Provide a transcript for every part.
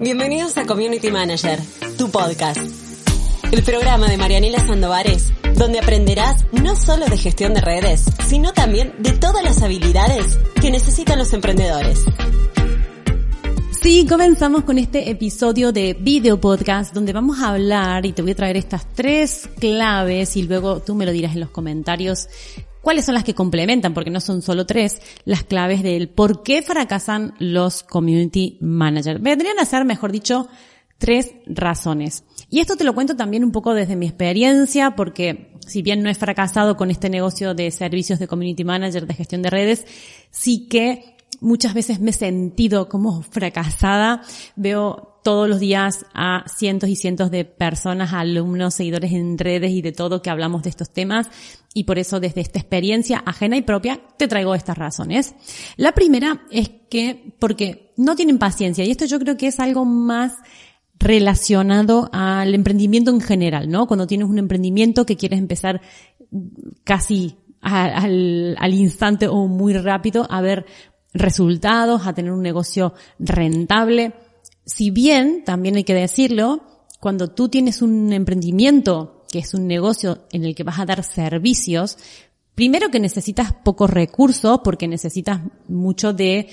Bienvenidos a Community Manager, tu podcast. El programa de Marianela Sandovares, donde aprenderás no solo de gestión de redes, sino también de todas las habilidades que necesitan los emprendedores. Sí, comenzamos con este episodio de video podcast donde vamos a hablar y te voy a traer estas tres claves y luego tú me lo dirás en los comentarios cuáles son las que complementan, porque no son solo tres, las claves del por qué fracasan los community managers. Vendrían a ser, mejor dicho, tres razones. Y esto te lo cuento también un poco desde mi experiencia, porque si bien no he fracasado con este negocio de servicios de community manager, de gestión de redes, sí que muchas veces me he sentido como fracasada. Veo todos los días a cientos y cientos de personas, alumnos, seguidores en redes y de todo que hablamos de estos temas. Y por eso desde esta experiencia ajena y propia te traigo estas razones. La primera es que porque no tienen paciencia y esto yo creo que es algo más relacionado al emprendimiento en general, ¿no? Cuando tienes un emprendimiento que quieres empezar casi al, instante o muy rápido a ver resultados, a tener un negocio rentable. Si bien, también hay que decirlo, cuando tú tienes un emprendimiento, que es un negocio en el que vas a dar servicios, Primero que necesitas pocos recursos porque necesitas mucho de,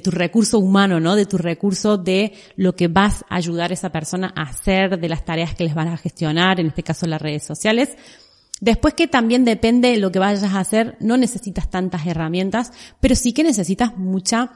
tu recurso humano, ¿no? De tu recurso de lo que vas a ayudar a esa persona a hacer, de las tareas que les van a gestionar, en este caso las redes sociales. Después que también depende de lo que vayas a hacer, no necesitas tantas herramientas, pero sí que necesitas mucha,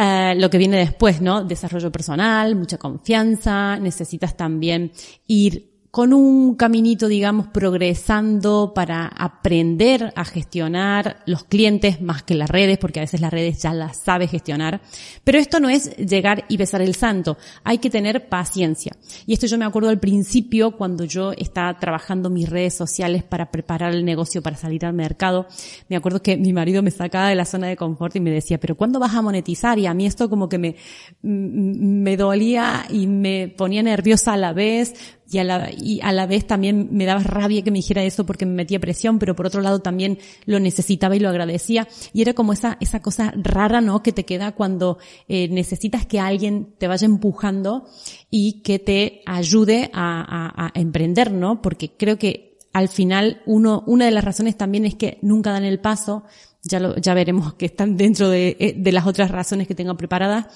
uh, lo que viene después, ¿no? Desarrollo personal, mucha confianza, necesitas también ir con un caminito, digamos, progresando para aprender a gestionar los clientes más que las redes, porque a veces las redes ya las sabe gestionar. Pero esto no es llegar y besar el santo. Hay que tener paciencia. Y esto yo me acuerdo al principio cuando yo estaba trabajando mis redes sociales para preparar el negocio para salir al mercado. Me acuerdo que mi marido me sacaba de la zona de confort y me decía, pero ¿cuándo vas a monetizar? Y a mí esto como que me, me dolía y me ponía nerviosa a la vez y a la, y a la vez también me daba rabia que me dijera eso porque me metía presión, pero por otro lado también lo necesitaba y lo agradecía. Y era como esa, esa cosa rara, ¿no? Que te queda cuando eh, necesitas que alguien te vaya empujando y que te ayude a, a, a emprender, ¿no? Porque creo que al final uno, una de las razones también es que nunca dan el paso, ya lo, ya veremos que están dentro de, eh, de las otras razones que tengo preparadas,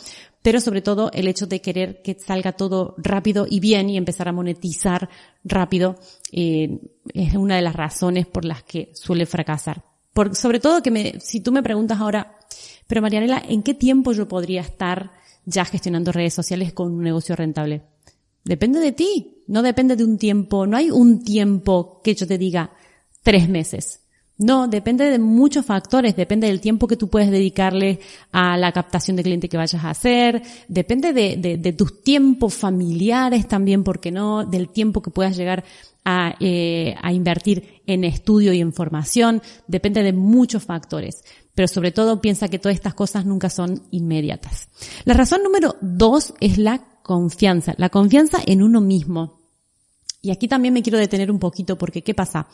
pero sobre todo el hecho de querer que salga todo rápido y bien y empezar a monetizar rápido eh, es una de las razones por las que suele fracasar. Por, sobre todo que me, si tú me preguntas ahora, pero Marianela, ¿en qué tiempo yo podría estar ya gestionando redes sociales con un negocio rentable? Depende de ti, no depende de un tiempo, no hay un tiempo que yo te diga tres meses. No, depende de muchos factores, depende del tiempo que tú puedes dedicarle a la captación de cliente que vayas a hacer, depende de, tus tiempos familiares también, porque no, del tiempo que puedas llegar a, eh, a invertir en estudio y en formación, depende de muchos factores. Pero sobre todo piensa que todas estas cosas nunca son inmediatas. La razón número dos es la confianza, la confianza en uno mismo. Y aquí también me quiero detener un poquito porque ¿qué pasa?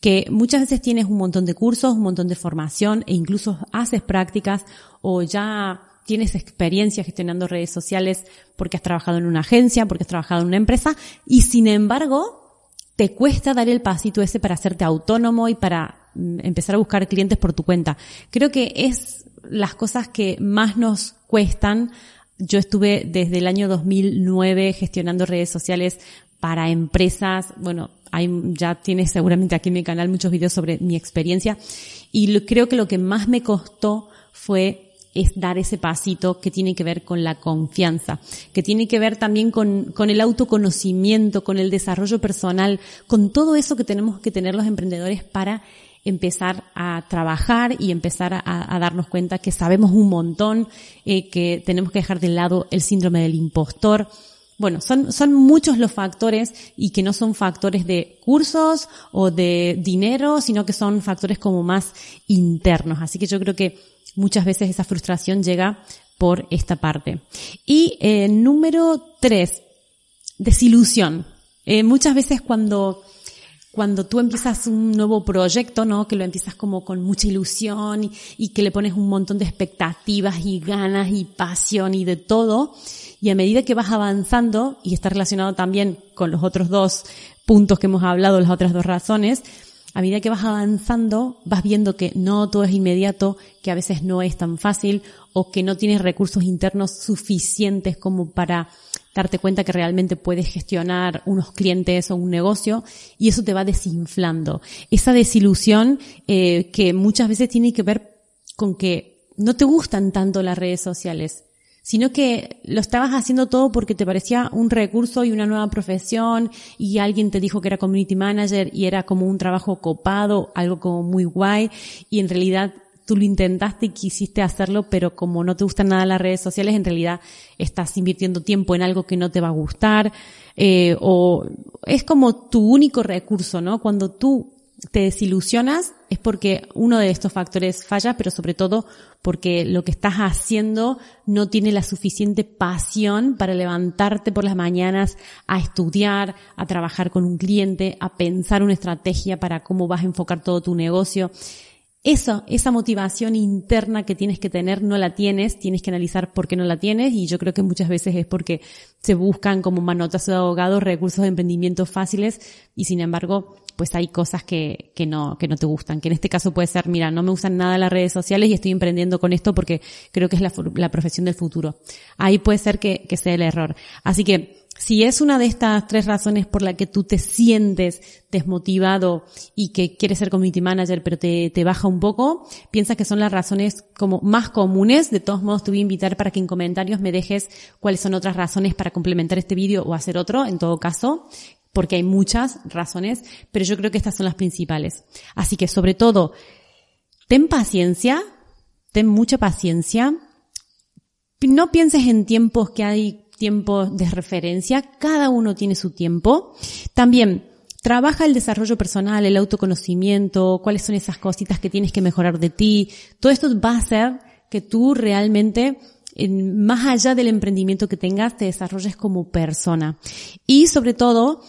Que muchas veces tienes un montón de cursos, un montón de formación e incluso haces prácticas o ya tienes experiencia gestionando redes sociales porque has trabajado en una agencia, porque has trabajado en una empresa y sin embargo te cuesta dar el pasito ese para hacerte autónomo y para mm, empezar a buscar clientes por tu cuenta. Creo que es las cosas que más nos cuestan yo estuve desde el año 2009 gestionando redes sociales para empresas. Bueno, hay, ya tienes seguramente aquí en mi canal muchos videos sobre mi experiencia. Y creo que lo que más me costó fue dar ese pasito que tiene que ver con la confianza, que tiene que ver también con, el autoconocimiento, con el desarrollo personal, con todo eso que tenemos que tener los emprendedores para empezar a trabajar y empezar a, a darnos cuenta que sabemos un montón, eh, que tenemos que dejar de lado el síndrome del impostor, bueno, son, son muchos los factores y que no son factores de cursos o de dinero, sino que son factores como más internos. Así que yo creo que muchas veces esa frustración llega por esta parte. Y eh, número tres, desilusión. Eh, muchas veces cuando cuando tú empiezas un nuevo proyecto, ¿no? Que lo empiezas como con mucha ilusión y, y, que le pones un montón de expectativas y ganas y pasión y de todo. Y a medida que vas avanzando, y está relacionado también con los otros dos puntos que hemos hablado, las otras dos razones, a medida que vas avanzando, vas viendo que no todo es inmediato, que a veces no es tan fácil o que no tienes recursos internos suficientes como para darte cuenta que realmente puedes gestionar unos clientes o un negocio y eso te va desinflando. Esa desilusión eh, que muchas veces tiene que ver con que no te gustan tanto las redes sociales, sino que lo estabas haciendo todo porque te parecía un recurso y una nueva profesión y alguien te dijo que era community manager y era como un trabajo copado, algo como muy guay y en realidad tú lo intentaste y quisiste hacerlo, pero como no te gustan nada las redes sociales, en realidad estás invirtiendo tiempo en algo que no te va a gustar, eh, o es como tu único recurso, ¿no? Cuando tú te desilusionas es porque uno de estos factores falla, pero sobre todo porque lo que estás haciendo no tiene la suficiente pasión para levantarte por las mañanas a estudiar, a trabajar con un cliente, a pensar una estrategia para cómo vas a enfocar todo tu negocio. Eso, esa motivación interna que tienes que tener no la tienes, tienes que analizar por qué no la tienes y yo creo que muchas veces es porque se buscan como manotas de abogados recursos de emprendimiento fáciles y sin embargo pues hay cosas que, que no, que no te gustan, que en este caso puede ser, mira, no me gustan nada las redes sociales y estoy emprendiendo con esto porque creo que es la, la profesión del futuro. Ahí puede ser que, que sea el error. Así que si es una de estas tres razones por la que tú te sientes desmotivado y que quieres ser community manager pero te, baja un poco, piensa que son las razones como más comunes. De todos modos te voy a invitar para que en comentarios me dejes cuáles son otras razones para complementar este vídeo o hacer otro, en todo caso, porque hay muchas razones, pero yo creo que estas son las principales. Así que sobre todo, ten paciencia, ten mucha paciencia. No pienses en tiempos que hay tiempo de referencia, cada uno tiene su tiempo. También trabaja el desarrollo personal, el autoconocimiento, cuáles son esas cositas que tienes que mejorar de ti. Todo esto va a hacer que tú realmente más allá del emprendimiento que tengas, te desarrolles como persona. Y sobre todo,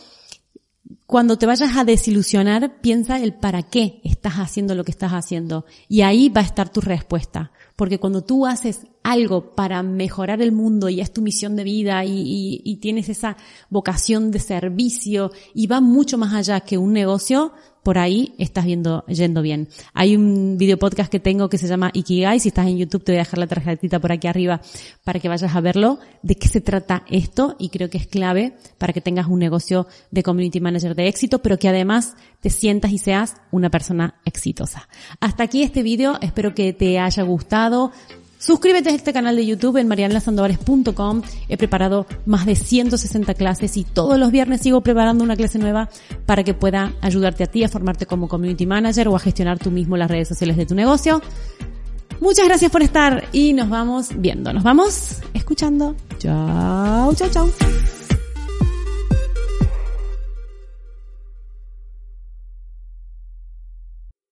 cuando te vayas a desilusionar, piensa el para qué estás haciendo lo que estás haciendo. Y ahí va a estar tu respuesta. Porque cuando tú haces algo para mejorar el mundo y es tu misión de vida y, y, tienes esa vocación de servicio y va mucho más allá que un negocio, por ahí estás viendo, yendo bien. Hay un video podcast que tengo que se llama Ikigai. Si estás en YouTube te voy a dejar la tarjetita por aquí arriba para que vayas a verlo. De qué se trata esto y creo que es clave para que tengas un negocio de community manager de éxito, pero que además te sientas y seas una persona exitosa. Hasta aquí este video. Espero que te haya gustado. Suscríbete a este canal de YouTube en marianelasandovares.com. He preparado más de 160 clases y todos los viernes sigo preparando una clase nueva para que pueda ayudarte a ti a formarte como community manager o a gestionar tú mismo las redes sociales de tu negocio. Muchas gracias por estar y nos vamos viendo, nos vamos escuchando. Chao, chao, chao.